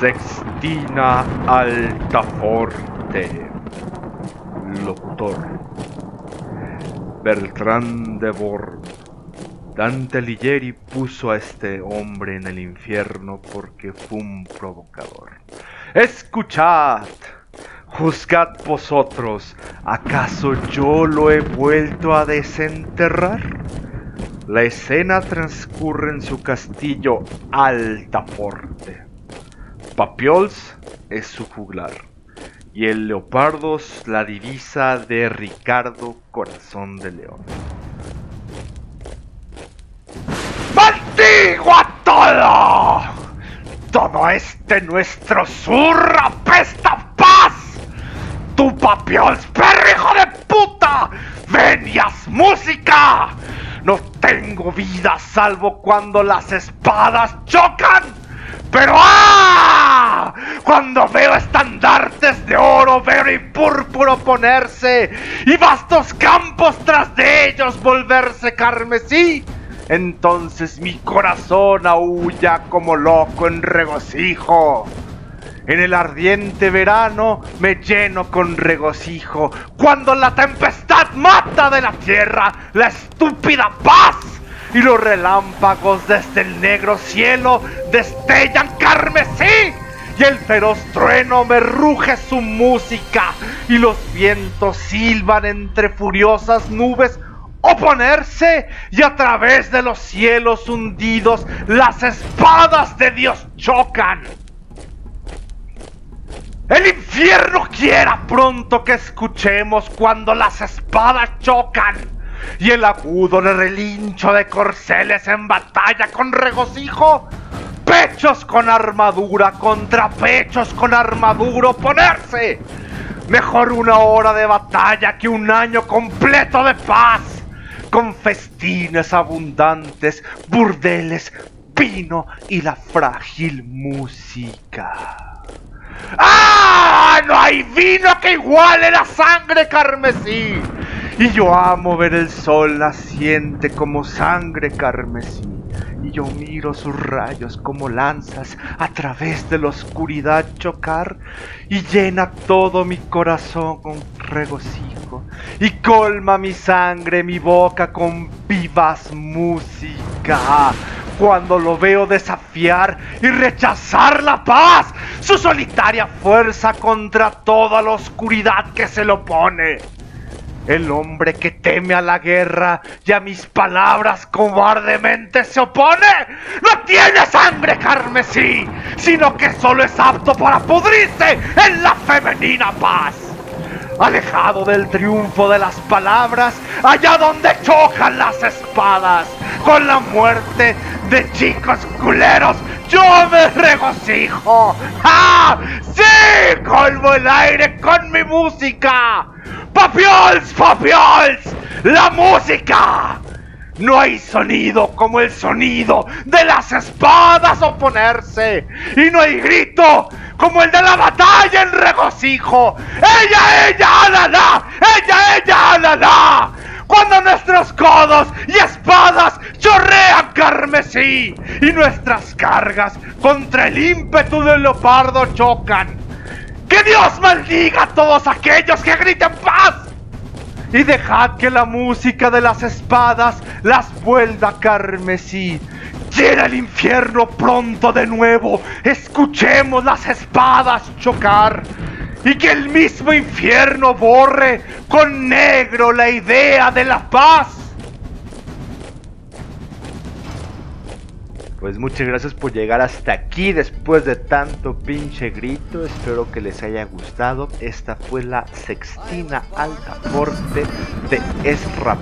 Sextina Altaforte. Locutor. Beltrán de Bor. Dante Alighieri puso a este hombre en el infierno porque fue un provocador. Escuchad, juzgad vosotros, ¿acaso yo lo he vuelto a desenterrar? La escena transcurre en su castillo Altaforte. Papiols es su juglar y el Leopardos la divisa de Ricardo Corazón de León. ¡Maldigo a todo! Todo este nuestro sur apesta paz. ¡Tu Papiols, perro hijo de puta! ¡Venias música! No tengo vida salvo cuando las espadas chocan. Pero ¡ah! Cuando veo estandartes de oro, verde y púrpuro ponerse y vastos campos tras de ellos volverse carmesí, entonces mi corazón aúlla como loco en regocijo. En el ardiente verano me lleno con regocijo cuando la tempestad mata de la tierra la estúpida paz y los relámpagos desde el negro cielo destellan carmesí y el feroz trueno me ruge su música y los vientos silban entre furiosas nubes oponerse y a través de los cielos hundidos las espadas de Dios chocan. El infierno quiera pronto que escuchemos cuando las espadas chocan y el agudo relincho de corceles en batalla con regocijo. Pechos con armadura contra pechos con armadura ponerse. Mejor una hora de batalla que un año completo de paz. Con festines abundantes, burdeles, vino y la frágil música. ¡Ah! No hay vino que iguale la sangre carmesí. Y yo amo ver el sol naciente como sangre carmesí. Y yo miro sus rayos como lanzas a través de la oscuridad chocar. Y llena todo mi corazón con regocijo. Y colma mi sangre, mi boca con vivas música cuando lo veo desafiar y rechazar la paz, su solitaria fuerza contra toda la oscuridad que se lo pone. El hombre que teme a la guerra y a mis palabras cobardemente se opone, no tiene sangre carmesí, sino que solo es apto para pudrirse en la femenina paz alejado del triunfo de las palabras, allá donde chocan las espadas, con la muerte de chicos culeros, yo me regocijo. ¡Ah! ¡Sí! Colmo el aire con mi música. ¡Papiols, papiols! ¡La música! No hay sonido como el sonido de las espadas oponerse. Y no hay grito como el de la batalla en regocijo. ¡Ella, ella, alala! ¡Ella, ella, alala! Cuando nuestros codos y espadas chorrean carmesí y nuestras cargas contra el ímpetu del leopardo chocan. ¡Que Dios maldiga a todos aquellos que griten paz! y dejad que la música de las espadas las vuelva carmesí. Llena el infierno pronto de nuevo, escuchemos las espadas chocar y que el mismo infierno borre con negro la idea de la paz. Pues muchas gracias por llegar hasta aquí después de tanto pinche grito. Espero que les haya gustado. Esta fue la sextina altaforte de Ezra.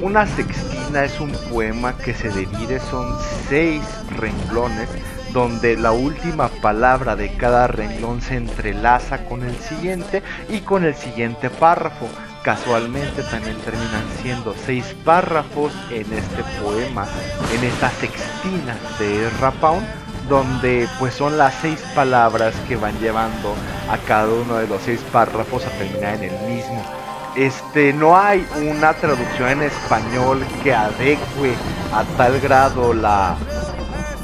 Una sextina es un poema que se divide, son seis renglones, donde la última palabra de cada renglón se entrelaza con el siguiente y con el siguiente párrafo casualmente también terminan siendo seis párrafos en este poema, en esta sextina de Rapaun, donde pues son las seis palabras que van llevando a cada uno de los seis párrafos a terminar en el mismo. Este, no hay una traducción en español que adecue a tal grado la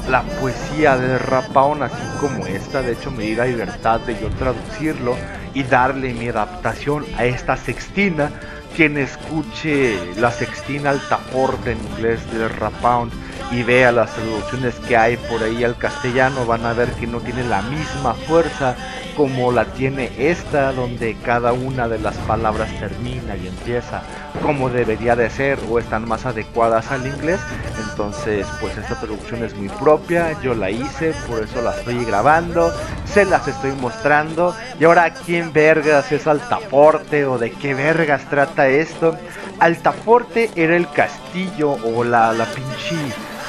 la poesía de Rapaon, así como esta. De hecho, me di la libertad de yo traducirlo y darle mi adaptación a esta sextina. Quien escuche la sextina altaporte en inglés de Rapaun y vea las traducciones que hay por ahí al castellano, van a ver que no tiene la misma fuerza como la tiene esta, donde cada una de las palabras termina y empieza como debería de ser o están más adecuadas al inglés. Entonces, pues esta traducción es muy propia, yo la hice, por eso la estoy grabando, se las estoy mostrando. Y ahora, ¿quién vergas es Altaforte o de qué vergas trata esto? Altaforte era el castillo o la, la pinche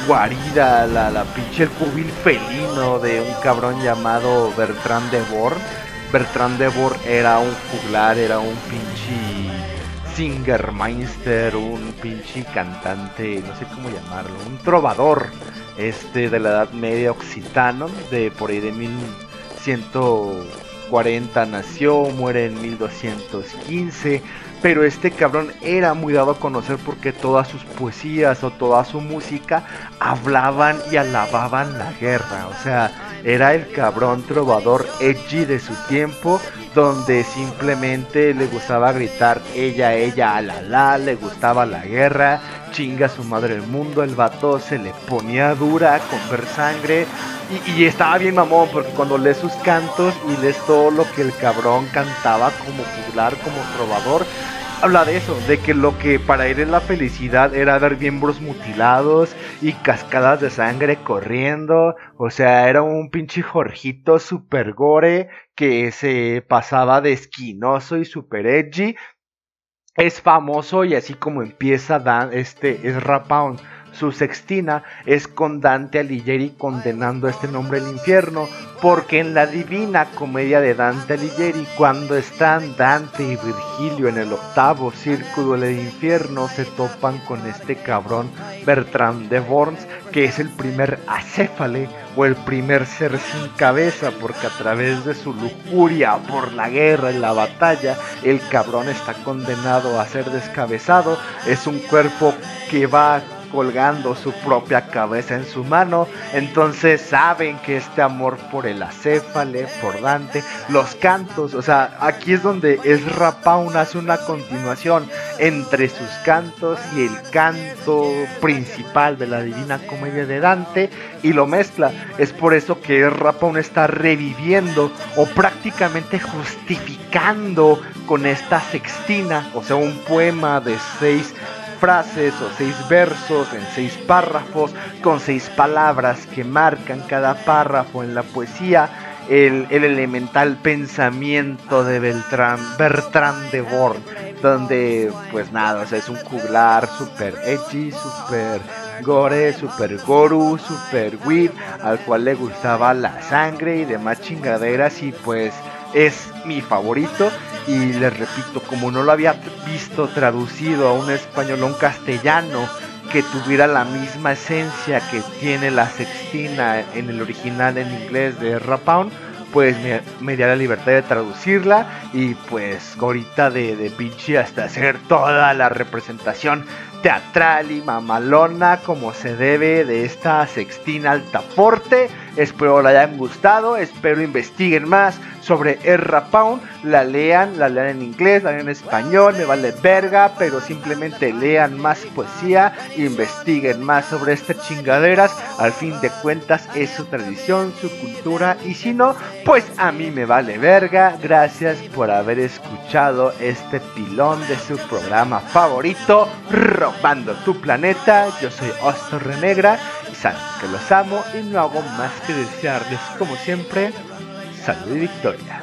guarida, la, la pinche el cubil felino de un cabrón llamado Bertrand de Bourg. Bertrand de Bourg era un juglar, era un pinche singermeister, un pinche cantante, no sé cómo llamarlo, un trovador este de la Edad Media occitano, de por ahí de 1140 nació, muere en 1215 pero este cabrón era muy dado a conocer porque todas sus poesías o toda su música hablaban y alababan la guerra. O sea, era el cabrón trovador edgy de su tiempo, donde simplemente le gustaba gritar ella, ella, alala, le gustaba la guerra, chinga su madre el mundo, el vato se le ponía dura con ver sangre. Y, y, estaba bien mamón, porque cuando lees sus cantos y lees todo lo que el cabrón cantaba como popular, como trovador, habla de eso, de que lo que para él la felicidad era ver miembros mutilados y cascadas de sangre corriendo. O sea, era un pinche Jorgito super gore que se pasaba de esquinoso y super edgy. Es famoso y así como empieza Dan, este es Rapound su sextina es con Dante Alighieri condenando este nombre al infierno, porque en la divina comedia de Dante Alighieri, cuando están Dante y Virgilio en el octavo círculo del infierno, se topan con este cabrón Bertrand de Worms, que es el primer acéfale o el primer ser sin cabeza, porque a través de su lujuria por la guerra y la batalla, el cabrón está condenado a ser descabezado. Es un cuerpo que va colgando su propia cabeza en su mano. Entonces saben que este amor por el acéfale, por Dante, los cantos, o sea, aquí es donde es Rapaun hace una continuación entre sus cantos y el canto principal de la Divina Comedia de Dante y lo mezcla. Es por eso que Rapaun está reviviendo o prácticamente justificando con esta sextina, o sea, un poema de seis frases o seis versos en seis párrafos con seis palabras que marcan cada párrafo en la poesía el, elemental pensamiento de Beltrán, Bertrand de Born, donde pues nada, es un juglar super edgy, super gore, super goru, super weed, al cual le gustaba la sangre y demás chingaderas y pues es mi favorito y les repito, como no lo había visto traducido a un español o un castellano que tuviera la misma esencia que tiene la sextina en el original en inglés de Rapound, pues me, me la libertad de traducirla y pues ahorita de, de pinche hasta hacer toda la representación teatral y mamalona como se debe de esta sextina altaforte. Espero la hayan gustado, espero investiguen más sobre Erra Pound, la lean, la lean en inglés, la lean en español, me vale verga, pero simplemente lean más poesía, investiguen más sobre estas chingaderas, al fin de cuentas es su tradición, su cultura, y si no, pues a mí me vale verga, gracias por haber escuchado este pilón de su programa favorito, Robando tu planeta, yo soy Ostor Renegra, y saben que los amo y no hago más que desearles como siempre salud y victoria.